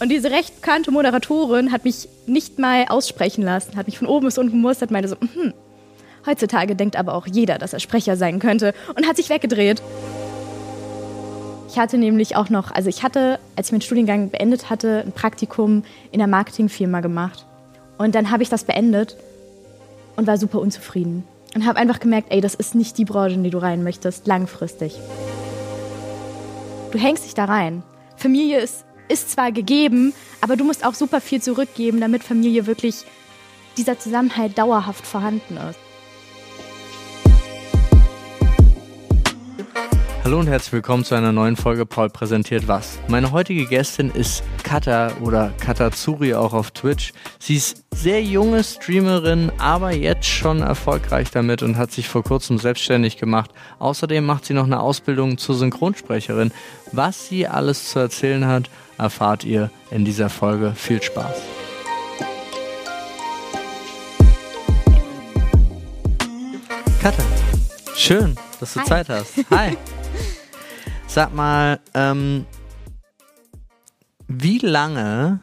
Und diese recht bekannte Moderatorin hat mich nicht mal aussprechen lassen, hat mich von oben bis unten gemustert, meinte so, hm, heutzutage denkt aber auch jeder, dass er Sprecher sein könnte und hat sich weggedreht. Ich hatte nämlich auch noch, also ich hatte, als ich meinen Studiengang beendet hatte, ein Praktikum in einer Marketingfirma gemacht. Und dann habe ich das beendet und war super unzufrieden. Und habe einfach gemerkt, ey, das ist nicht die Branche, in die du rein möchtest, langfristig. Du hängst dich da rein. Familie ist, ist zwar gegeben, aber du musst auch super viel zurückgeben, damit Familie wirklich dieser Zusammenhalt dauerhaft vorhanden ist. Hallo und herzlich willkommen zu einer neuen Folge Paul präsentiert was. Meine heutige Gästin ist Kata oder Katatsuri auch auf Twitch. Sie ist sehr junge Streamerin, aber jetzt schon erfolgreich damit und hat sich vor kurzem selbstständig gemacht. Außerdem macht sie noch eine Ausbildung zur Synchronsprecherin. Was sie alles zu erzählen hat, erfahrt ihr in dieser Folge. Viel Spaß. Kata, schön, dass du Hi. Zeit hast. Hi. Sag mal, ähm, wie lange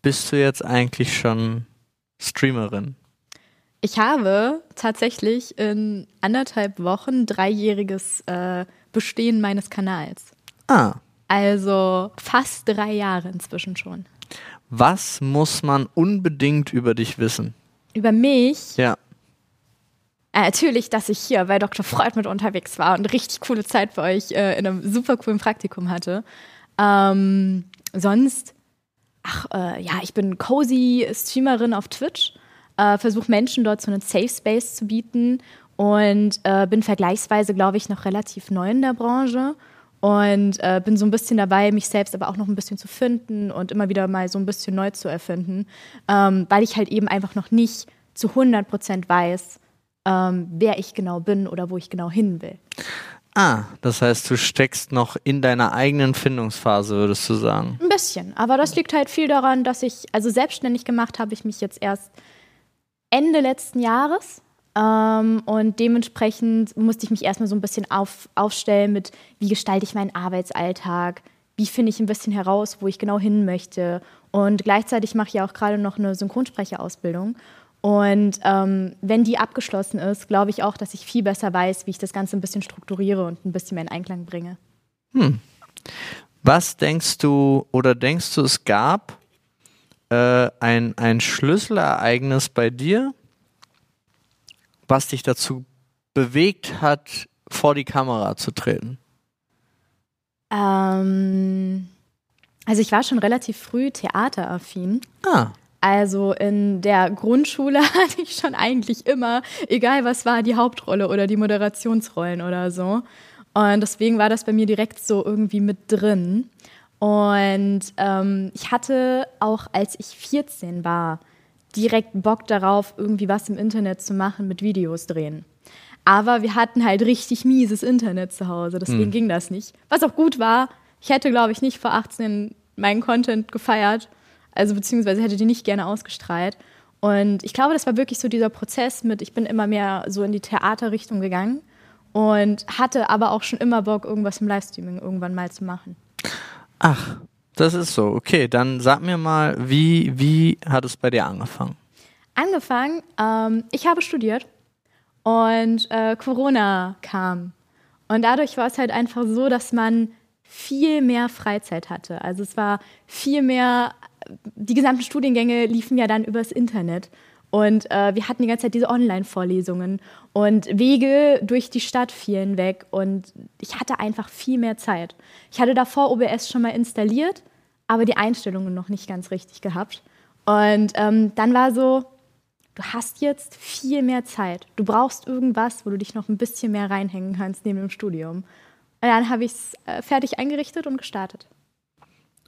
bist du jetzt eigentlich schon Streamerin? Ich habe tatsächlich in anderthalb Wochen dreijähriges äh, Bestehen meines Kanals. Ah, Also fast drei Jahre inzwischen schon. was muss man unbedingt über dich wissen? Über mich, Ja. Äh, natürlich, dass ich hier bei Dr. Freud mit unterwegs war und richtig coole Zeit bei euch äh, in einem super coolen Praktikum hatte. Ähm, sonst, ach äh, ja, ich bin cozy Streamerin auf Twitch, äh, versuche Menschen dort so einen Safe Space zu bieten und äh, bin vergleichsweise, glaube ich, noch relativ neu in der Branche und äh, bin so ein bisschen dabei, mich selbst aber auch noch ein bisschen zu finden und immer wieder mal so ein bisschen neu zu erfinden, ähm, weil ich halt eben einfach noch nicht zu 100 Prozent weiß, ähm, wer ich genau bin oder wo ich genau hin will. Ah, das heißt, du steckst noch in deiner eigenen Findungsphase, würdest du sagen. Ein bisschen, aber das liegt halt viel daran, dass ich, also selbstständig gemacht habe ich mich jetzt erst Ende letzten Jahres. Ähm, und dementsprechend musste ich mich erstmal so ein bisschen auf, aufstellen mit, wie gestalte ich meinen Arbeitsalltag, wie finde ich ein bisschen heraus, wo ich genau hin möchte. Und gleichzeitig mache ich ja auch gerade noch eine Synchronsprecherausbildung. Und ähm, wenn die abgeschlossen ist, glaube ich auch, dass ich viel besser weiß, wie ich das Ganze ein bisschen strukturiere und ein bisschen mehr in Einklang bringe. Was denkst du oder denkst du, es gab äh, ein, ein Schlüsselereignis bei dir, was dich dazu bewegt hat, vor die Kamera zu treten? Ähm, also ich war schon relativ früh theateraffin. Ah, Also in der Grundschule hatte ich schon eigentlich immer, egal was war, die Hauptrolle oder die Moderationsrollen oder so. Und deswegen war das bei mir direkt so irgendwie mit drin. Und ähm, ich hatte auch, als ich 14 war, direkt Bock darauf, irgendwie was im Internet zu machen mit Videos drehen. Aber wir hatten halt richtig mieses Internet zu Hause, deswegen ging das nicht. Was auch gut war, ich hätte, glaube ich, nicht vor 18 meinen Content gefeiert, also beziehungsweise hätte die nicht gerne ausgestrahlt. Und ich glaube, das war wirklich so dieser Prozess mit, ich bin immer mehr so in die Theaterrichtung gegangen und hatte aber auch schon immer Bock, irgendwas im Livestreaming irgendwann mal zu machen. ach, das ist so. Okay, dann sag mir mal, wie, wie hat es bei dir angefangen? Angefangen, ähm, ich habe studiert und äh, Corona kam. Und dadurch war es halt einfach so, dass man viel mehr Freizeit hatte. Also es war viel mehr, die gesamten Studiengänge liefen ja dann übers Internet. Und äh, wir hatten die ganze Zeit diese Online-Vorlesungen und Wege durch die Stadt fielen weg. Und ich hatte einfach viel mehr Zeit. Ich hatte davor OBS schon mal installiert, aber die Einstellungen noch nicht ganz richtig gehabt. Und ähm, dann war so, du hast jetzt viel mehr Zeit. Du brauchst irgendwas, wo du dich noch ein bisschen mehr reinhängen kannst neben dem Studium. Und dann habe ich es äh, fertig eingerichtet und gestartet.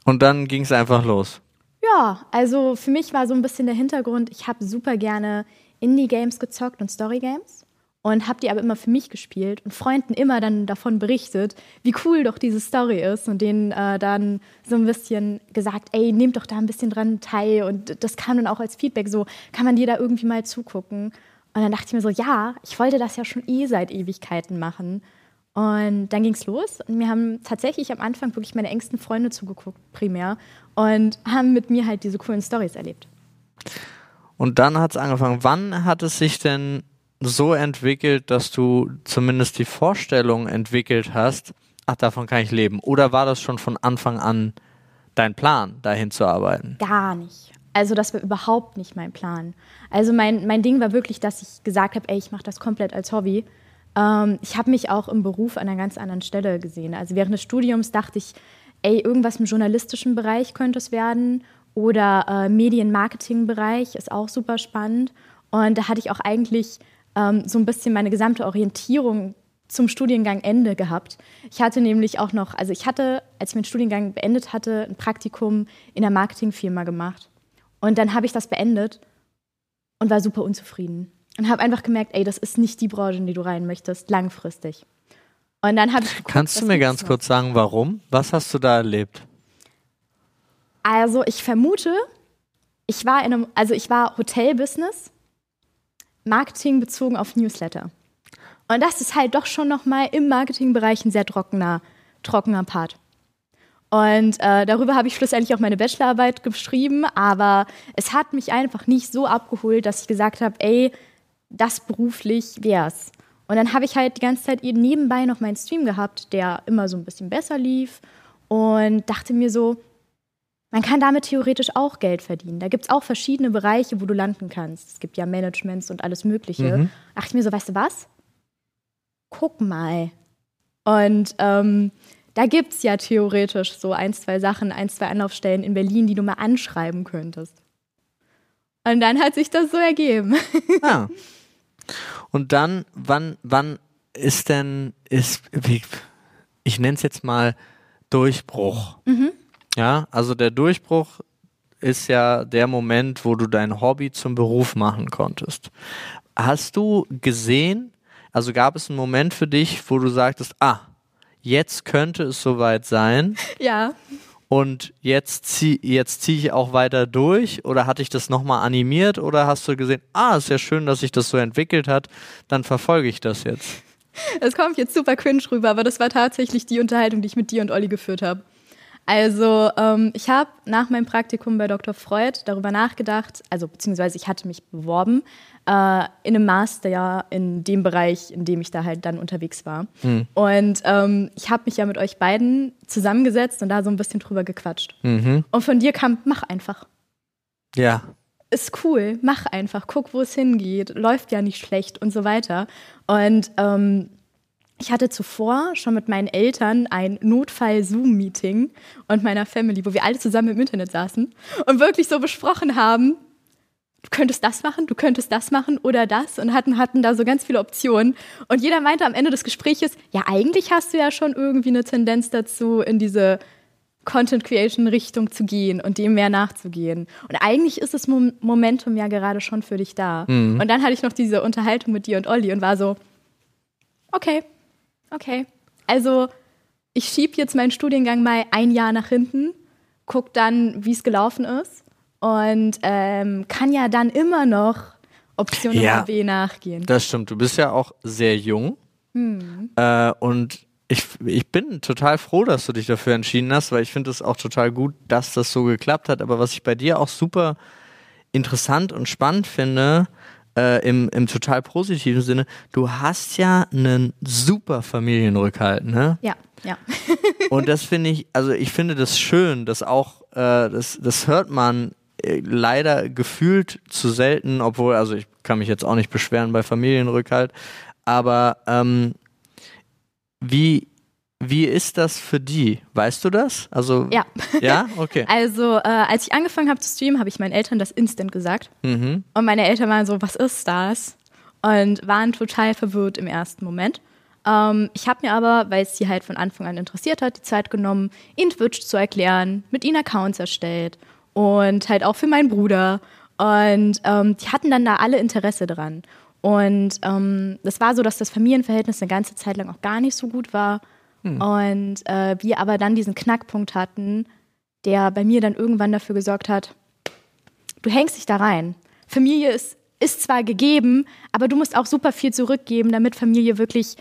Und dann ging es einfach los. Ja, also für mich war so ein bisschen der Hintergrund, ich habe super gerne Indie-Games gezockt und Story-Games und habe die aber immer für mich gespielt und Freunden immer dann davon berichtet, wie cool doch diese Story ist und denen äh, dann so ein bisschen gesagt, ey, nehmt doch da ein bisschen dran teil und das kam dann auch als Feedback so, kann man dir da irgendwie mal zugucken? Und dann dachte ich mir so, ja, ich wollte das ja schon eh seit Ewigkeiten machen Und dann ging es los und mir haben tatsächlich am Anfang wirklich meine engsten Freunde zugeguckt, primär, und haben mit mir halt diese coolen Stories erlebt. Und dann hat es angefangen. Wann hat es sich denn so entwickelt, dass du zumindest die Vorstellung entwickelt hast, ach, davon kann ich leben? Oder war das schon von Anfang an dein Plan, dahin zu arbeiten? Gar nicht. Also das war überhaupt nicht mein Plan. Also mein, mein Ding war wirklich, dass ich gesagt habe, ey, ich mache das komplett als Hobby ähm, ich habe mich auch im Beruf an einer ganz anderen Stelle gesehen. Also während des Studiums dachte ich, ey, irgendwas im journalistischen Bereich könnte es werden oder äh, Medienmarketing-Bereich ist auch super spannend. Und da hatte ich auch eigentlich ähm, so ein bisschen meine gesamte Orientierung zum Studiengang Ende gehabt. Ich hatte nämlich auch noch, also ich hatte, als ich meinen Studiengang beendet hatte, ein Praktikum in einer Marketingfirma gemacht. Und dann habe ich das beendet und war super unzufrieden und habe einfach gemerkt, ey, das ist nicht die Branche, in die du rein möchtest, langfristig. Und dann habe ich geguckt, Kannst du mir ganz noch? kurz sagen, warum? Was hast du da erlebt? Also, ich vermute, ich war in einem, also ich war Hotelbusiness, Marketing bezogen auf Newsletter. Und das ist halt doch schon nochmal im Marketingbereich ein sehr trockener, trockener Part. Und äh, darüber habe ich schlussendlich auch meine Bachelorarbeit geschrieben, aber es hat mich einfach nicht so abgeholt, dass ich gesagt habe, ey, das beruflich wär's. Und dann habe ich halt die ganze Zeit nebenbei noch meinen Stream gehabt, der immer so ein bisschen besser lief und dachte mir so, man kann damit theoretisch auch Geld verdienen. Da gibt es auch verschiedene Bereiche, wo du landen kannst. Es gibt ja Managements und alles Mögliche. Mhm. Dachte ich mir so, weißt du was? Guck mal. Und ähm, da gibt es ja theoretisch so ein, zwei Sachen, ein, zwei Anlaufstellen in Berlin, die du mal anschreiben könntest. Und dann hat sich das so ergeben. Ah. Und dann, wann, wann ist denn, ist, wie, ich nenne es jetzt mal Durchbruch. Mhm. Ja, also der Durchbruch ist ja der Moment, wo du dein Hobby zum Beruf machen konntest. Hast du gesehen, also gab es einen Moment für dich, wo du sagtest, ah, jetzt könnte es soweit sein? Ja und jetzt ziehe jetzt zieh ich auch weiter durch oder hatte ich das nochmal animiert oder hast du gesehen, ah, ist ja schön, dass sich das so entwickelt hat, dann verfolge ich das jetzt. Es kommt jetzt super cringe rüber, aber das war tatsächlich die Unterhaltung, die ich mit dir und Olli geführt habe. Also ähm, ich habe nach meinem Praktikum bei Dr. Freud darüber nachgedacht, also beziehungsweise ich hatte mich beworben äh, in einem Master ja in dem Bereich, in dem ich da halt dann unterwegs war. Mhm. Und ähm, ich habe mich ja mit euch beiden zusammengesetzt und da so ein bisschen drüber gequatscht. Mhm. Und von dir kam, mach einfach. Ja. Ist cool, mach einfach, guck, wo es hingeht, läuft ja nicht schlecht und so weiter. Und ähm, ich hatte zuvor schon mit meinen Eltern ein Notfall-Zoom-Meeting und meiner Family, wo wir alle zusammen im Internet saßen und wirklich so besprochen haben, du könntest das machen, du könntest das machen oder das und hatten, hatten da so ganz viele Optionen. Und jeder meinte am Ende des Gesprächs, ja, eigentlich hast du ja schon irgendwie eine Tendenz dazu, in diese Content Creation Richtung zu gehen und dem mehr nachzugehen. Und eigentlich ist das Momentum ja gerade schon für dich da. Mhm. Und dann hatte ich noch diese Unterhaltung mit dir und Olli und war so, okay, okay. Also ich schiebe jetzt meinen Studiengang mal ein Jahr nach hinten, guck dann, wie es gelaufen ist und ähm, kann ja dann immer noch Option ja, B nachgehen. Das stimmt. Du bist ja auch sehr jung hm. äh, und ich, ich bin total froh, dass du dich dafür entschieden hast, weil ich finde es auch total gut, dass das so geklappt hat. Aber was ich bei dir auch super interessant und spannend finde, äh, im, im total positiven Sinne, du hast ja einen super Familienrückhalt, ne? Ja, ja. und das finde ich, also ich finde das schön, dass auch, äh, das, das hört man äh, leider gefühlt zu selten, obwohl, also ich kann mich jetzt auch nicht beschweren bei Familienrückhalt, aber ähm, wie wie ist das für die? Weißt du das? Also ja. Ja, okay. Also äh, als ich angefangen habe zu streamen, habe ich meinen Eltern das instant gesagt. Mhm. Und meine Eltern waren so, was ist das? Und waren total verwirrt im ersten Moment. Ähm, ich habe mir aber, weil es sie halt von Anfang an interessiert hat, die Zeit genommen, ihnen Twitch zu erklären, mit ihnen Accounts erstellt und halt auch für meinen Bruder. Und ähm, die hatten dann da alle Interesse dran. Und ähm, es war so, dass das Familienverhältnis eine ganze Zeit lang auch gar nicht so gut war. Hm. Und äh, wir aber dann diesen Knackpunkt hatten, der bei mir dann irgendwann dafür gesorgt hat, du hängst dich da rein. Familie ist, ist zwar gegeben, aber du musst auch super viel zurückgeben, damit Familie wirklich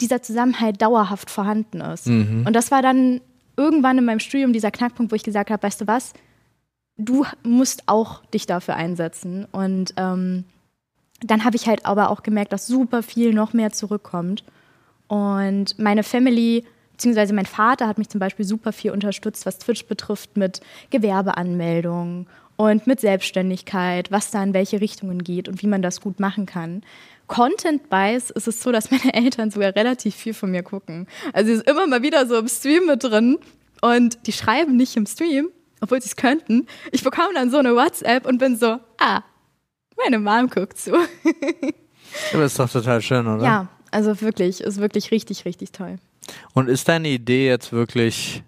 dieser Zusammenhalt dauerhaft vorhanden ist. Mhm. Und das war dann irgendwann in meinem Studium dieser Knackpunkt, wo ich gesagt habe, weißt du was, du musst auch dich dafür einsetzen. Und ähm, dann habe ich halt aber auch gemerkt, dass super viel noch mehr zurückkommt. Und meine Family, beziehungsweise mein Vater hat mich zum Beispiel super viel unterstützt, was Twitch betrifft, mit Gewerbeanmeldungen und mit Selbstständigkeit, was da in welche Richtungen geht und wie man das gut machen kann. Content-wise ist es so, dass meine Eltern sogar relativ viel von mir gucken. Also sie ist immer mal wieder so im Stream mit drin und die schreiben nicht im Stream, obwohl sie es könnten. Ich bekomme dann so eine WhatsApp und bin so, ah, meine Mom guckt zu. Aber ist doch total schön, oder? Ja, also wirklich, ist wirklich richtig, richtig toll. Und ist deine Idee jetzt wirklich,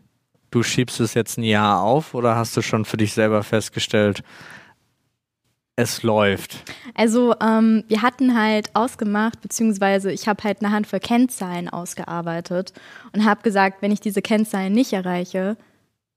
du schiebst es jetzt ein Jahr auf oder hast du schon für dich selber festgestellt, es läuft? Also ähm, wir hatten halt ausgemacht, beziehungsweise ich habe halt eine Handvoll Kennzahlen ausgearbeitet und habe gesagt, wenn ich diese Kennzahlen nicht erreiche,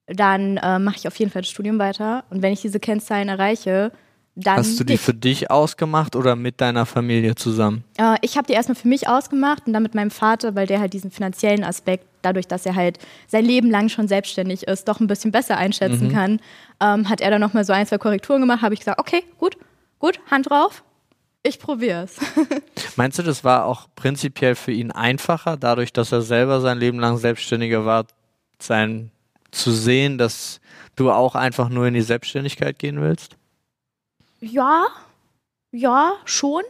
dann äh, mache ich auf jeden Fall das Studium weiter. Und wenn ich diese Kennzahlen erreiche, dann. Hast du die nicht. für dich ausgemacht oder mit deiner Familie zusammen? Äh, ich habe die erstmal für mich ausgemacht und dann mit meinem Vater, weil der halt diesen finanziellen Aspekt, dadurch, dass er halt sein Leben lang schon selbstständig ist, doch ein bisschen besser einschätzen mhm. kann, ähm, hat er dann nochmal so ein, zwei Korrekturen gemacht, habe ich gesagt, okay, gut, gut, Hand drauf. Ich probiere es. Meinst du, das war auch prinzipiell für ihn einfacher, dadurch, dass er selber sein Leben lang Selbstständiger war, sein zu sehen, dass du auch einfach nur in die Selbstständigkeit gehen willst? Ja, ja, schon.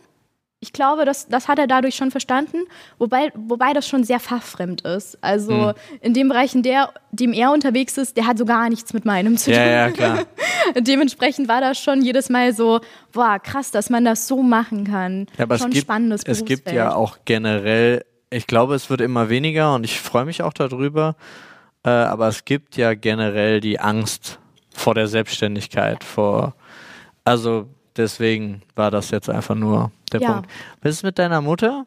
Ich glaube, das, das hat er dadurch schon verstanden, wobei, wobei das schon sehr fachfremd ist. Also hm. in dem Bereich, in der, dem er unterwegs ist, der hat so gar nichts mit meinem zu tun. Ja, ja, klar. Dementsprechend war das schon jedes Mal so, boah, krass, dass man das so machen kann. Ja, aber schon es gibt, spannendes Es gibt ja auch generell, ich glaube, es wird immer weniger und ich freue mich auch darüber, äh, aber es gibt ja generell die Angst vor der Selbstständigkeit, vor also deswegen war das jetzt einfach nur der ja. Punkt. Was ist mit deiner Mutter?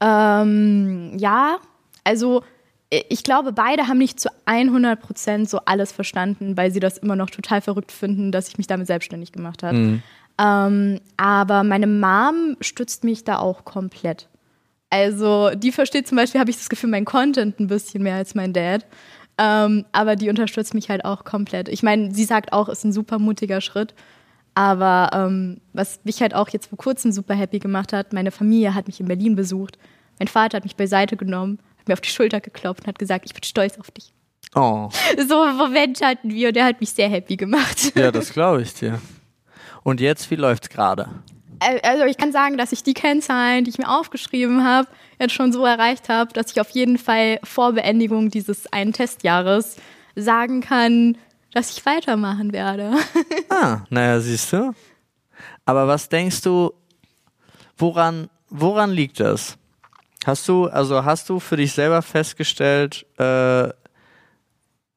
Ähm, ja, also ich glaube, beide haben nicht zu 100 Prozent so alles verstanden, weil sie das immer noch total verrückt finden, dass ich mich damit selbstständig gemacht habe. Mhm. Ähm, aber meine Mom stützt mich da auch komplett. Also die versteht zum Beispiel, habe ich das Gefühl, mein Content ein bisschen mehr als mein Dad. Ähm, aber die unterstützt mich halt auch komplett. Ich meine, sie sagt auch, ist ein super mutiger Schritt. Aber ähm, was mich halt auch jetzt vor kurzem super happy gemacht hat, meine Familie hat mich in Berlin besucht. Mein Vater hat mich beiseite genommen, hat mir auf die Schulter geklopft und hat gesagt, ich bin stolz auf dich. Oh. So einen Moment hatten wir und der hat mich sehr happy gemacht. Ja, das glaube ich dir. Und jetzt, wie läuft's gerade? Also ich kann sagen, dass ich die Kennzahlen, die ich mir aufgeschrieben habe, jetzt schon so erreicht habe, dass ich auf jeden Fall vor Beendigung dieses einen Testjahres sagen kann, dass ich weitermachen werde. ah, naja, siehst du. Aber was denkst du, woran, woran liegt das? Hast du, also hast du für dich selber festgestellt, äh,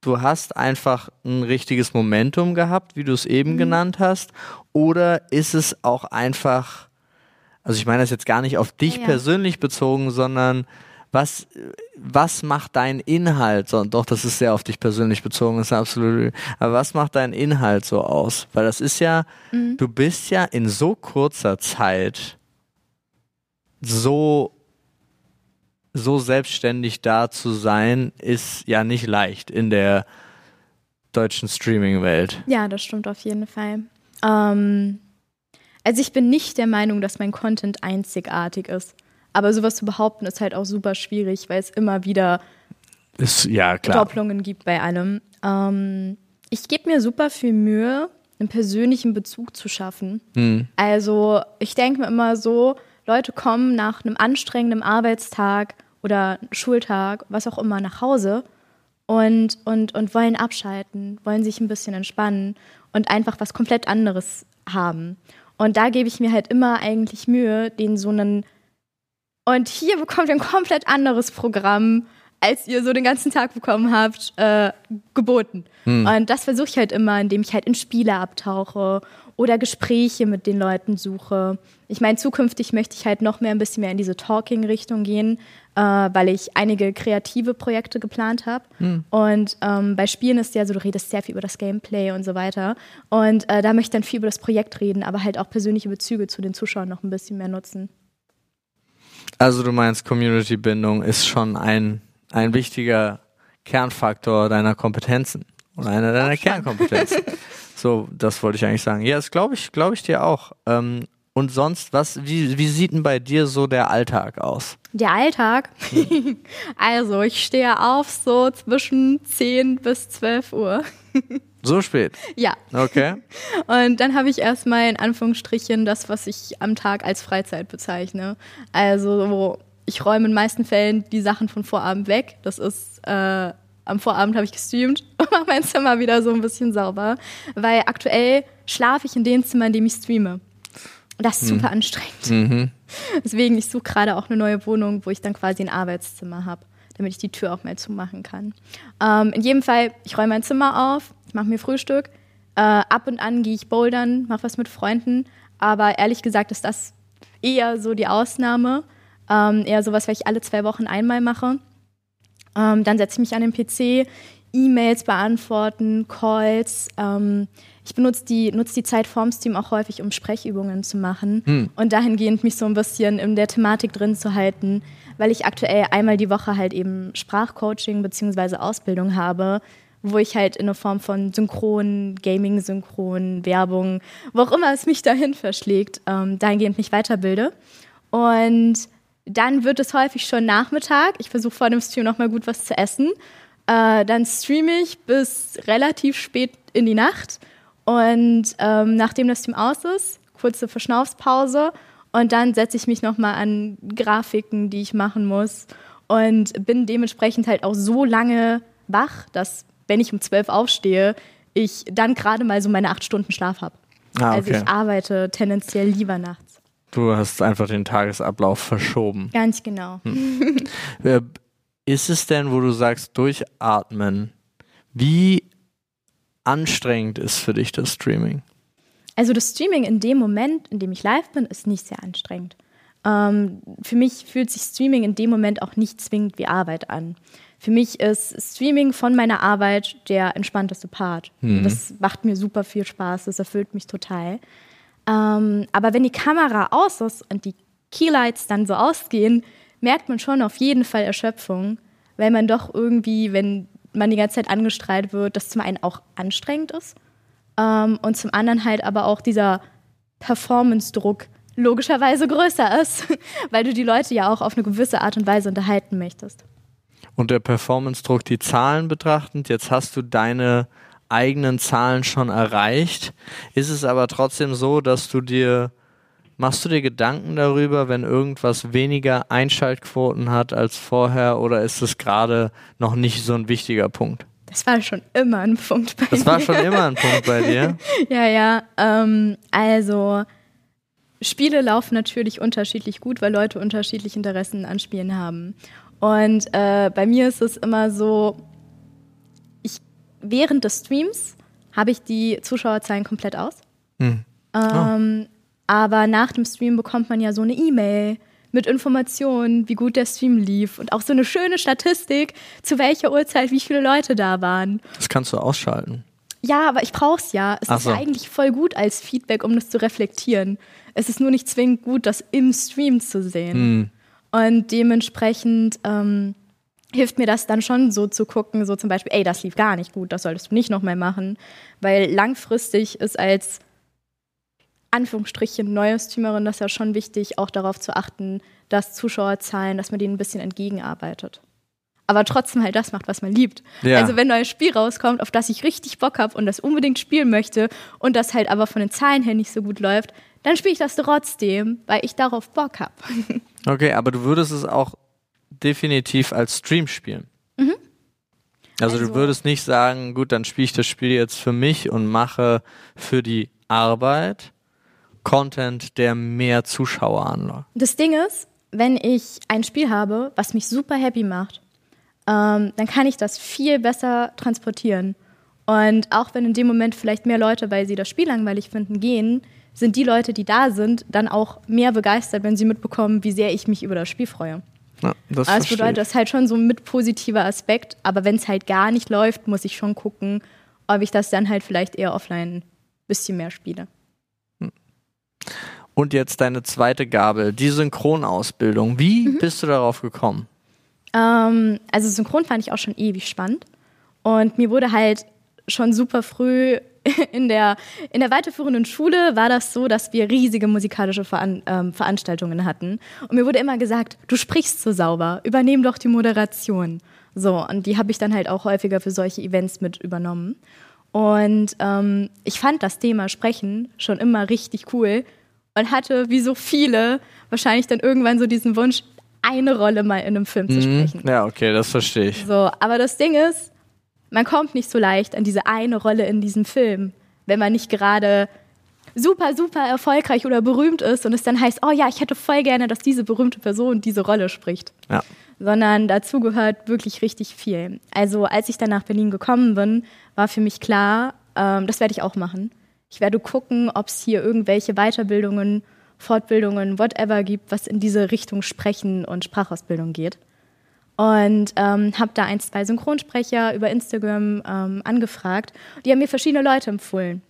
du hast einfach ein richtiges Momentum gehabt, wie du es eben mhm. genannt hast, oder ist es auch einfach, also ich meine das jetzt gar nicht auf dich ja, ja. persönlich bezogen, sondern was, was macht dein Inhalt so? Doch, das ist sehr auf dich persönlich bezogen, ist absolut. Aber was macht dein Inhalt so aus? Weil das ist ja, mhm. du bist ja in so kurzer Zeit so so selbstständig da zu sein, ist ja nicht leicht in der deutschen Streaming-Welt. Ja, das stimmt auf jeden Fall. Ähm, also ich bin nicht der Meinung, dass mein Content einzigartig ist. Aber sowas zu behaupten ist halt auch super schwierig, weil es immer wieder ist, ja, Doppelungen gibt bei allem. Ähm, ich gebe mir super viel Mühe, einen persönlichen Bezug zu schaffen. Mhm. Also ich denke mir immer so, Leute kommen nach einem anstrengenden Arbeitstag oder Schultag, was auch immer, nach Hause und, und, und wollen abschalten, wollen sich ein bisschen entspannen und einfach was komplett anderes haben. Und da gebe ich mir halt immer eigentlich Mühe, denen so einen und hier bekommt ihr ein komplett anderes Programm, als ihr so den ganzen Tag bekommen habt, äh, geboten. Hm. Und das versuche ich halt immer, indem ich halt in Spiele abtauche oder Gespräche mit den Leuten suche. Ich meine, zukünftig möchte ich halt noch mehr ein bisschen mehr in diese Talking-Richtung gehen, äh, weil ich einige kreative Projekte geplant habe. Hm. Und ähm, bei Spielen ist ja so, du redest sehr viel über das Gameplay und so weiter. Und äh, da möchte ich dann viel über das Projekt reden, aber halt auch persönliche Bezüge zu den Zuschauern noch ein bisschen mehr nutzen. Also du meinst, Community-Bindung ist schon ein, ein wichtiger Kernfaktor deiner Kompetenzen oder einer deiner Kernkompetenzen. so, das wollte ich eigentlich sagen. Ja, das glaube ich, glaube ich dir auch. Ähm, und sonst, was, wie, wie sieht denn bei dir so der Alltag aus? Der Alltag? also, ich stehe auf so zwischen 10 bis 12 Uhr. So spät? Ja. Okay. Und dann habe ich erstmal in Anführungsstrichen das, was ich am Tag als Freizeit bezeichne. Also, ich räume in den meisten Fällen die Sachen von Vorabend weg. Das ist, äh, am Vorabend habe ich gestreamt und mache mein Zimmer wieder so ein bisschen sauber. Weil aktuell schlafe ich in dem Zimmer, in dem ich streame. Und das ist super mhm. anstrengend. Mhm. Deswegen, ich suche gerade auch eine neue Wohnung, wo ich dann quasi ein Arbeitszimmer habe, damit ich die Tür auch mal zumachen kann. Ähm, in jedem Fall, ich räume mein Zimmer auf, ich mache mir Frühstück. Äh, ab und an gehe ich bouldern, mache was mit Freunden. Aber ehrlich gesagt ist das eher so die Ausnahme. Ähm, eher sowas, was ich alle zwei Wochen einmal mache. Ähm, dann setze ich mich an den PC, E-Mails beantworten, Calls. Ähm, ich benutze die, nutze die Zeit vorm Stream auch häufig, um Sprechübungen zu machen hm. und dahingehend mich so ein bisschen in der Thematik drin zu halten, weil ich aktuell einmal die Woche halt eben Sprachcoaching bzw. Ausbildung habe, wo ich halt in der Form von Synchron, Gaming-Synchron, Werbung, wo auch immer es mich dahin verschlägt, ähm, dahingehend mich weiterbilde. Und dann wird es häufig schon Nachmittag. Ich versuche vor dem Stream nochmal gut was zu essen. Äh, dann streame ich bis relativ spät in die Nacht und ähm, nachdem das Team aus ist, kurze Verschnaufspause und dann setze ich mich nochmal an Grafiken, die ich machen muss und bin dementsprechend halt auch so lange wach, dass wenn ich um zwölf aufstehe, ich dann gerade mal so meine acht Stunden Schlaf habe. Ah, okay. Also ich arbeite tendenziell lieber nachts. Du hast einfach den Tagesablauf verschoben. Ganz genau. Hm. Ist es denn, wo du sagst, durchatmen, wie anstrengend ist für dich das Streaming? Also das Streaming in dem Moment, in dem ich live bin, ist nicht sehr anstrengend. Ähm, für mich fühlt sich Streaming in dem Moment auch nicht zwingend wie Arbeit an. Für mich ist Streaming von meiner Arbeit der entspannteste Part. Mhm. Das macht mir super viel Spaß, das erfüllt mich total. Ähm, aber wenn die Kamera aus ist und die Keylights dann so ausgehen, merkt man schon auf jeden Fall Erschöpfung, weil man doch irgendwie, wenn man die ganze Zeit angestrahlt wird, das zum einen auch anstrengend ist ähm, und zum anderen halt aber auch dieser Performance-Druck logischerweise größer ist, weil du die Leute ja auch auf eine gewisse Art und Weise unterhalten möchtest. Und der Performance-Druck, die Zahlen betrachtend, jetzt hast du deine eigenen Zahlen schon erreicht. Ist es aber trotzdem so, dass du dir Machst du dir Gedanken darüber, wenn irgendwas weniger Einschaltquoten hat als vorher oder ist es gerade noch nicht so ein wichtiger Punkt? Das war schon immer ein Punkt bei das mir. Das war schon immer ein Punkt bei dir? ja, ja. Ähm, also Spiele laufen natürlich unterschiedlich gut, weil Leute unterschiedliche Interessen an Spielen haben. Und äh, bei mir ist es immer so, ich, während des Streams habe ich die Zuschauerzahlen komplett aus. Hm. Ähm, oh. Aber nach dem Stream bekommt man ja so eine E-Mail mit Informationen, wie gut der Stream lief und auch so eine schöne Statistik, zu welcher Uhrzeit wie viele Leute da waren. Das kannst du ausschalten. Ja, aber ich brauch's ja. Es Ach ist so. ja eigentlich voll gut als Feedback, um das zu reflektieren. Es ist nur nicht zwingend gut, das im Stream zu sehen. Hm. Und dementsprechend ähm, hilft mir das dann schon so zu gucken, so zum Beispiel, ey, das lief gar nicht gut, das solltest du nicht nochmal machen. Weil langfristig ist als Anführungsstrichen neue Streamerin das ist ja schon wichtig, auch darauf zu achten, dass Zuschauerzahlen, dass man denen ein bisschen entgegenarbeitet. Aber trotzdem halt das macht, was man liebt. Ja. Also wenn ein neues Spiel rauskommt, auf das ich richtig Bock habe und das unbedingt spielen möchte und das halt aber von den Zahlen her nicht so gut läuft, dann spiele ich das trotzdem, weil ich darauf Bock habe. Okay, aber du würdest es auch definitiv als Stream spielen. Mhm. Also, also, du würdest nicht sagen, gut, dann spiele ich das Spiel jetzt für mich und mache für die Arbeit Content, der mehr Zuschauer anlockt. Das Ding ist, wenn ich ein Spiel habe, was mich super happy macht, ähm, dann kann ich das viel besser transportieren. Und auch wenn in dem Moment vielleicht mehr Leute, weil sie das Spiel langweilig finden, gehen, sind die Leute, die da sind, dann auch mehr begeistert, wenn sie mitbekommen, wie sehr ich mich über das Spiel freue. Ja, das also bedeutet, das ist halt schon so ein mit positiver Aspekt, aber wenn es halt gar nicht läuft, muss ich schon gucken, ob ich das dann halt vielleicht eher offline ein bisschen mehr spiele. Und jetzt deine zweite Gabel, die Synchronausbildung. Wie mhm. bist du darauf gekommen? Ähm, also Synchron fand ich auch schon ewig spannend. Und mir wurde halt schon super früh in der, in der weiterführenden Schule war das so, dass wir riesige musikalische Veran ähm, Veranstaltungen hatten. Und mir wurde immer gesagt, du sprichst so sauber, übernehm doch die Moderation. So, und die habe ich dann halt auch häufiger für solche Events mit übernommen. Und ähm, ich fand das Thema Sprechen schon immer richtig cool und hatte, wie so viele, wahrscheinlich dann irgendwann so diesen Wunsch, eine Rolle mal in einem Film zu mhm. sprechen. Ja, okay, das verstehe ich. So, aber das Ding ist, man kommt nicht so leicht an diese eine Rolle in diesem Film, wenn man nicht gerade super, super erfolgreich oder berühmt ist und es dann heißt, oh ja, ich hätte voll gerne, dass diese berühmte Person diese Rolle spricht. Ja. Sondern dazu gehört wirklich richtig viel. Also als ich dann nach Berlin gekommen bin, war für mich klar, ähm, das werde ich auch machen. Ich werde gucken, ob es hier irgendwelche Weiterbildungen, Fortbildungen, whatever gibt, was in diese Richtung Sprechen und Sprachausbildung geht. Und ähm, habe da ein, zwei Synchronsprecher über Instagram ähm, angefragt. Die haben mir verschiedene Leute empfohlen.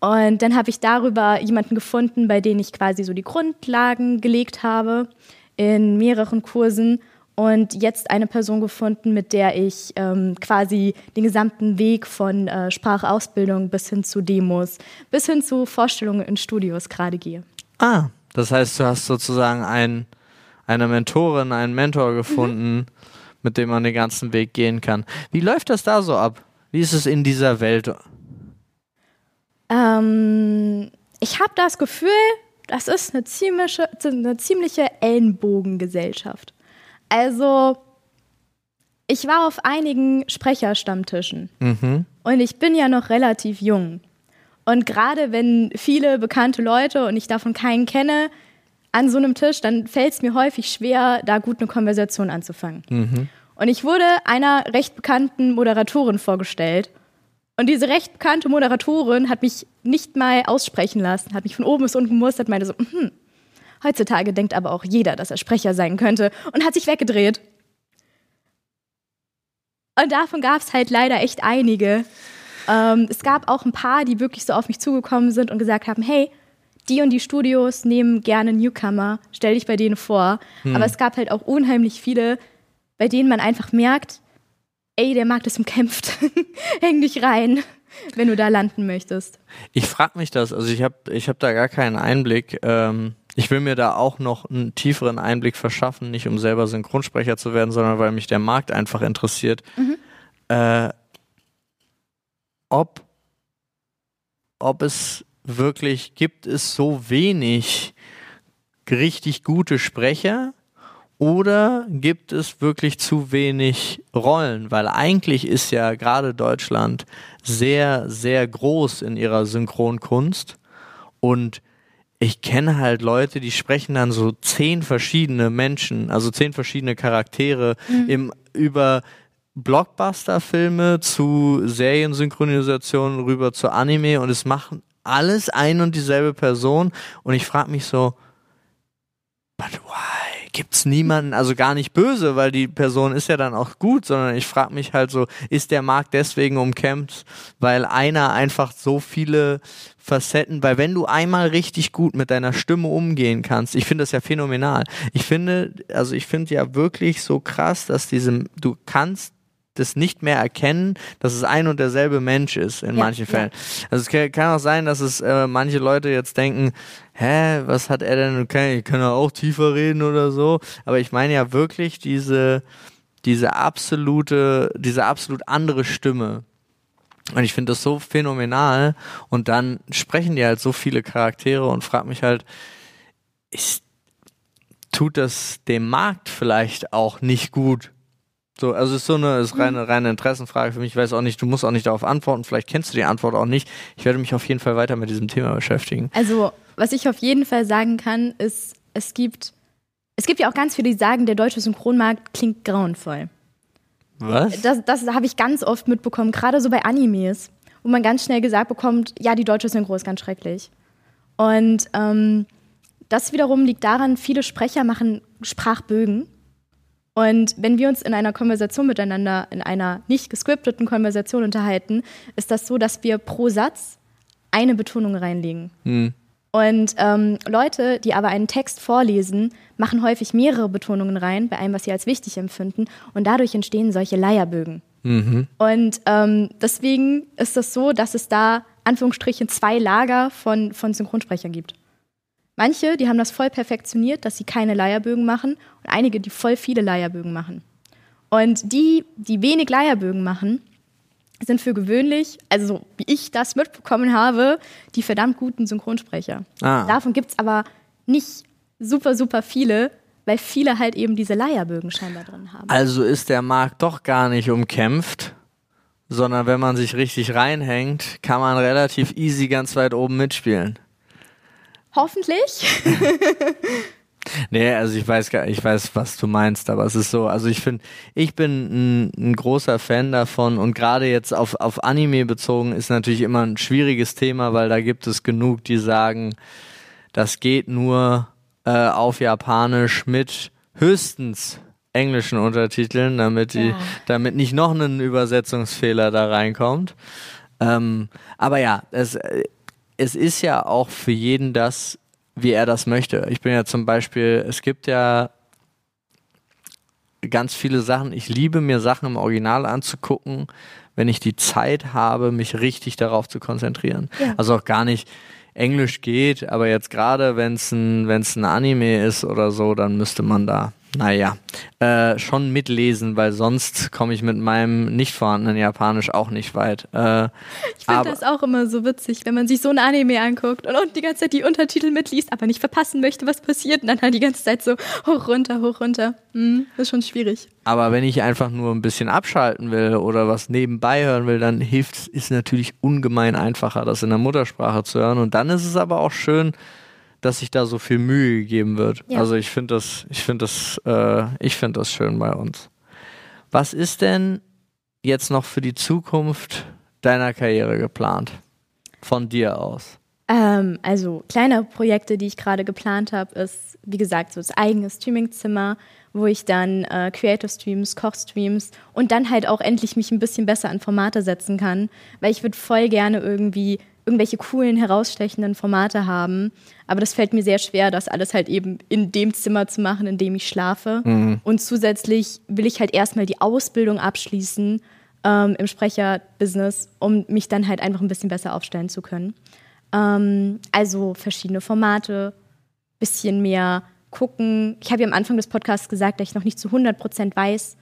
Und dann habe ich darüber jemanden gefunden, bei dem ich quasi so die Grundlagen gelegt habe in mehreren Kursen und jetzt eine Person gefunden, mit der ich ähm, quasi den gesamten Weg von äh, Sprachausbildung bis hin zu Demos, bis hin zu Vorstellungen in Studios gerade gehe. Ah, das heißt, du hast sozusagen ein, eine Mentorin, einen Mentor gefunden, mhm. mit dem man den ganzen Weg gehen kann. Wie läuft das da so ab? Wie ist es in dieser Welt? Ähm, ich habe das Gefühl, das ist eine ziemliche, eine ziemliche Ellenbogengesellschaft. Also, ich war auf einigen Sprecherstammtischen mhm. und ich bin ja noch relativ jung. Und gerade wenn viele bekannte Leute und ich davon keinen kenne, an so einem Tisch, dann fällt es mir häufig schwer, da gut eine Konversation anzufangen. Mhm. Und ich wurde einer recht bekannten Moderatorin vorgestellt. Und diese recht bekannte Moderatorin hat mich nicht mal aussprechen lassen, hat mich von oben bis unten gemustert, meinte so, hm, Heutzutage denkt aber auch jeder, dass er Sprecher sein könnte und hat sich weggedreht. Und davon gab es halt leider echt einige. Ähm, es gab auch ein paar, die wirklich so auf mich zugekommen sind und gesagt haben, hey, die und die Studios nehmen gerne Newcomer, stell dich bei denen vor. Hm. Aber es gab halt auch unheimlich viele, bei denen man einfach merkt, ey, der Markt ist umkämpft. Häng dich rein, wenn du da landen möchtest. Ich frage mich das, also ich habe ich hab da gar keinen Einblick. Ähm, ich will mir da auch noch einen tieferen Einblick verschaffen, nicht um selber Synchronsprecher zu werden, sondern weil mich der Markt einfach interessiert. Mhm. Äh, ob, ob es wirklich gibt es so wenig richtig gute Sprecher oder gibt es wirklich zu wenig Rollen? Weil eigentlich ist ja gerade Deutschland sehr, sehr groß in ihrer Synchronkunst und ich kenne halt Leute, die sprechen dann so zehn verschiedene Menschen, also zehn verschiedene Charaktere mhm. im, über Blockbuster-Filme zu Seriensynchronisationen rüber zu Anime und es machen alles ein und dieselbe Person und ich frage mich so, but why? Gibt's niemanden, also gar nicht böse, weil die Person ist ja dann auch gut, sondern ich frage mich halt so, ist der Markt deswegen umkämpft, weil einer einfach so viele Facetten, weil wenn du einmal richtig gut mit deiner Stimme umgehen kannst, ich finde das ja phänomenal. Ich finde, also ich finde ja wirklich so krass, dass diesem, du kannst das nicht mehr erkennen, dass es ein und derselbe Mensch ist in ja, manchen Fällen. Ja. Also es kann auch sein, dass es äh, manche Leute jetzt denken, hä, was hat er denn, kann, kann er auch tiefer reden oder so, aber ich meine ja wirklich diese diese absolute, diese absolut andere Stimme. Und ich finde das so phänomenal. Und dann sprechen die halt so viele Charaktere und frag mich halt, ist, tut das dem Markt vielleicht auch nicht gut? So, also es ist so eine, ist reine, reine Interessenfrage für mich. Ich weiß auch nicht, du musst auch nicht darauf antworten. Vielleicht kennst du die Antwort auch nicht. Ich werde mich auf jeden Fall weiter mit diesem Thema beschäftigen. Also, was ich auf jeden Fall sagen kann, ist, es gibt, es gibt ja auch ganz viele, die sagen, der deutsche Synchronmarkt klingt grauenvoll. Was? Das, das habe ich ganz oft mitbekommen, gerade so bei Animes, wo man ganz schnell gesagt bekommt, ja, die deutsche Synchro ist ganz schrecklich. Und ähm, das wiederum liegt daran, viele Sprecher machen Sprachbögen. Und wenn wir uns in einer Konversation miteinander, in einer nicht gescripteten Konversation unterhalten, ist das so, dass wir pro Satz eine Betonung reinlegen. Hm. Und ähm, Leute, die aber einen Text vorlesen, machen häufig mehrere Betonungen rein bei einem, was sie als wichtig empfinden. Und dadurch entstehen solche Leierbögen. Mhm. Und ähm, deswegen ist es so, dass es da Anführungsstrichen zwei Lager von, von Synchronsprechern gibt. Manche, die haben das voll perfektioniert, dass sie keine Leierbögen machen und einige, die voll viele Leierbögen machen. Und die, die wenig Leierbögen machen, sind für gewöhnlich, also wie ich das mitbekommen habe, die verdammt guten Synchronsprecher. Ah. Davon gibt es aber nicht super, super viele, weil viele halt eben diese Leierbögen scheinbar drin haben. Also ist der Markt doch gar nicht umkämpft, sondern wenn man sich richtig reinhängt, kann man relativ easy ganz weit oben mitspielen. Hoffentlich. Nee, also ich weiß gar, ich weiß, was du meinst, aber es ist so, also ich finde, ich bin ein, ein, großer Fan davon und gerade jetzt auf, auf Anime bezogen ist natürlich immer ein schwieriges Thema, weil da gibt es genug, die sagen, das geht nur äh, auf Japanisch mit höchstens englischen Untertiteln, damit die, ja. damit nicht noch ein Übersetzungsfehler da reinkommt. Ähm, aber ja, es, äh, es ist ja auch für jeden das wie er das möchte. Ich bin ja zum Beispiel, es gibt ja ganz viele Sachen. Ich liebe mir Sachen im Original anzugucken, wenn ich die Zeit habe, mich richtig darauf zu konzentrieren. Ja. Also auch gar nicht Englisch geht, aber jetzt gerade wenn es ein, wenn's ein Anime ist oder so, dann müsste man da naja, äh, schon mitlesen, weil sonst komme ich mit meinem nicht vorhandenen Japanisch auch nicht weit. Äh, ich finde das auch immer so witzig, wenn man sich so ein Anime anguckt und, und die ganze Zeit die Untertitel mitliest, aber nicht verpassen möchte, was passiert und dann halt die ganze Zeit so hoch, runter, hoch, runter. Hm, das ist schon schwierig. Aber wenn ich einfach nur ein bisschen abschalten will oder was nebenbei hören will, dann hilft es, ist natürlich ungemein einfacher, das in der Muttersprache zu hören. Und dann ist es aber auch schön, dass sich da so viel Mühe gegeben wird. Ja. Also ich finde das, ich finde das, äh, ich finde das schön bei uns. Was ist denn jetzt noch für die Zukunft deiner Karriere geplant? Von dir aus? Ähm, also kleine Projekte, die ich gerade geplant habe, ist, wie gesagt, so das eigene Streamingzimmer, wo ich dann äh, Creative Streams, Kochstreams und dann halt auch endlich mich ein bisschen besser an Formate setzen kann, weil ich würde voll gerne irgendwie irgendwelche coolen, herausstechenden Formate haben. Aber das fällt mir sehr schwer, das alles halt eben in dem Zimmer zu machen, in dem ich schlafe. Mhm. Und zusätzlich will ich halt erstmal die Ausbildung abschließen ähm, im Sprecherbusiness, um mich dann halt einfach ein bisschen besser aufstellen zu können. Ähm, also verschiedene Formate, bisschen mehr gucken. Ich habe ja am Anfang des Podcasts gesagt, dass ich noch nicht zu 100 Prozent weiß,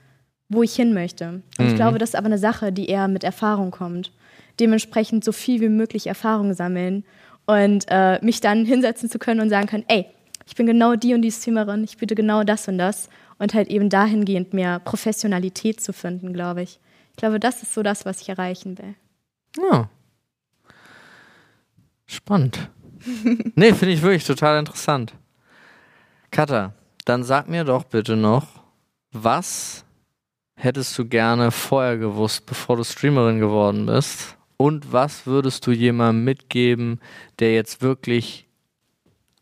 wo ich hin möchte. Und mhm. ich glaube, das ist aber eine Sache, die eher mit Erfahrung kommt dementsprechend so viel wie möglich Erfahrung sammeln und äh, mich dann hinsetzen zu können und sagen können, ey, ich bin genau die und die Streamerin, ich biete genau das und das und halt eben dahingehend mehr Professionalität zu finden, glaube ich. Ich glaube, das ist so das, was ich erreichen will. Ja. Spannend. nee, finde ich wirklich total interessant. Katha, dann sag mir doch bitte noch, was hättest du gerne vorher gewusst, bevor du Streamerin geworden bist? Und was würdest du jemandem mitgeben, der jetzt wirklich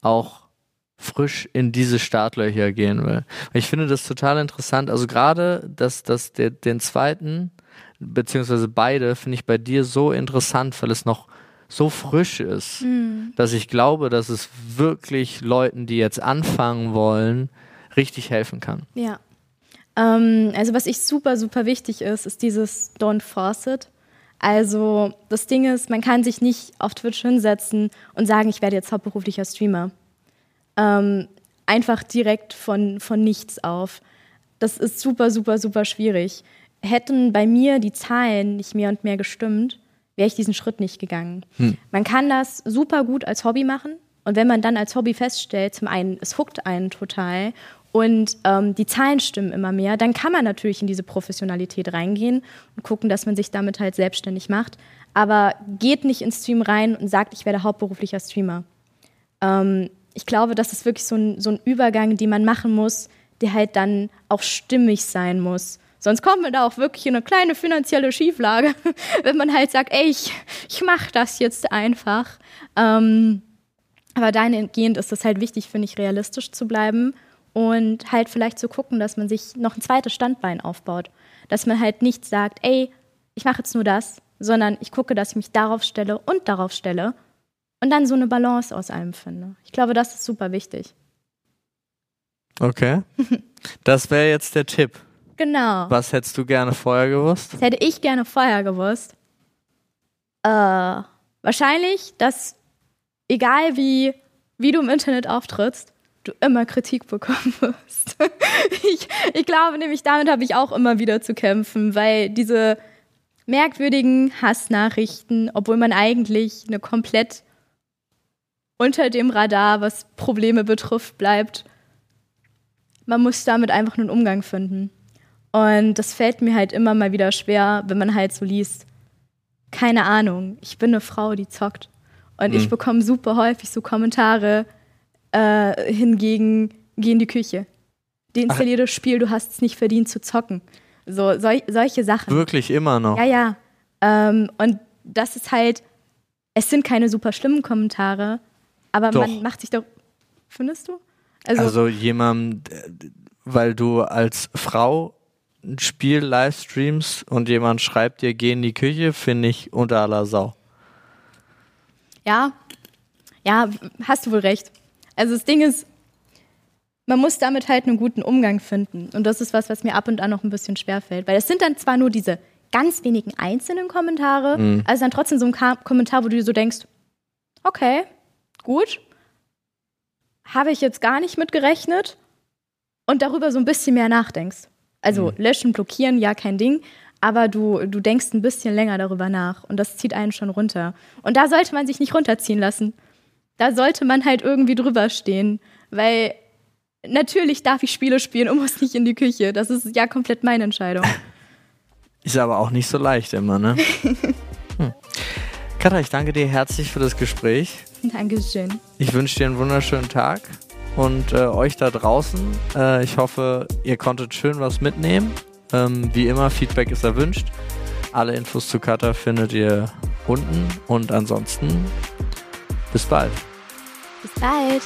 auch frisch in diese Startlöcher gehen will? Ich finde das total interessant. Also gerade dass das, der, den zweiten, beziehungsweise beide, finde ich bei dir so interessant, weil es noch so frisch ist, mhm. dass ich glaube, dass es wirklich Leuten, die jetzt anfangen wollen, richtig helfen kann. Ja. Ähm, also was ich super, super wichtig ist, ist dieses Don't force it. Also das Ding ist, man kann sich nicht auf Twitch hinsetzen und sagen, ich werde jetzt hauptberuflicher Streamer. Ähm, einfach direkt von, von nichts auf. Das ist super, super, super schwierig. Hätten bei mir die Zahlen nicht mehr und mehr gestimmt, wäre ich diesen Schritt nicht gegangen. Hm. Man kann das super gut als Hobby machen. Und wenn man dann als Hobby feststellt, zum einen, es huckt einen total und ähm, die Zahlen stimmen immer mehr, dann kann man natürlich in diese Professionalität reingehen und gucken, dass man sich damit halt selbstständig macht. Aber geht nicht ins Stream rein und sagt, ich werde hauptberuflicher Streamer. Ähm, ich glaube, das ist wirklich so ein, so ein Übergang, den man machen muss, der halt dann auch stimmig sein muss. Sonst kommt man da auch wirklich in eine kleine finanzielle Schieflage, wenn man halt sagt, ey, ich, ich mache das jetzt einfach. Ähm, aber dahingehend ist es halt wichtig, finde ich, realistisch zu bleiben und halt vielleicht zu gucken, dass man sich noch ein zweites Standbein aufbaut. Dass man halt nicht sagt, ey, ich mache jetzt nur das, sondern ich gucke, dass ich mich darauf stelle und darauf stelle und dann so eine Balance aus allem finde. Ich glaube, das ist super wichtig. Okay. Das wäre jetzt der Tipp. Genau. Was hättest du gerne vorher gewusst? Das hätte ich gerne vorher gewusst. Äh, wahrscheinlich, dass egal wie, wie du im Internet auftrittst, du immer Kritik bekommen wirst. ich, ich glaube nämlich, damit habe ich auch immer wieder zu kämpfen, weil diese merkwürdigen Hassnachrichten, obwohl man eigentlich eine komplett unter dem Radar, was Probleme betrifft, bleibt, man muss damit einfach einen Umgang finden. Und das fällt mir halt immer mal wieder schwer, wenn man halt so liest. Keine Ahnung, ich bin eine Frau, die zockt. Und mhm. ich bekomme super häufig so Kommentare äh, hingegen, geh in die Küche. Deinstallier das Spiel, du hast es nicht verdient zu zocken. So, sol solche Sachen. Wirklich immer noch. Ja, ja. Ähm, und das ist halt, es sind keine super schlimmen Kommentare, aber doch. man macht sich doch. Findest du? Also, also jemand, weil du als Frau ein Spiel livestreamst und jemand schreibt dir, geh in die Küche, finde ich unter aller Sau. Ja, ja, hast du wohl recht. Also das Ding ist, man muss damit halt einen guten Umgang finden. Und das ist was, was mir ab und an noch ein bisschen schwerfällt. Weil es sind dann zwar nur diese ganz wenigen einzelnen Kommentare, mhm. also dann trotzdem so ein Kommentar, wo du so denkst, okay, gut, habe ich jetzt gar nicht mit gerechnet und darüber so ein bisschen mehr nachdenkst. Also mhm. löschen, blockieren, ja, kein Ding, aber du, du denkst ein bisschen länger darüber nach und das zieht einen schon runter. Und da sollte man sich nicht runterziehen lassen. Da sollte man halt irgendwie drüber stehen, weil natürlich darf ich Spiele spielen und muss nicht in die Küche. Das ist ja komplett meine Entscheidung. Ist aber auch nicht so leicht immer, ne? hm. Katha, ich danke dir herzlich für das Gespräch. Dankeschön. Ich wünsche dir einen wunderschönen Tag und äh, euch da draußen. Äh, ich hoffe, ihr konntet schön was mitnehmen. Ähm, wie immer, Feedback ist erwünscht. Alle Infos zu Katha findet ihr unten und ansonsten bis bald. Bis bald.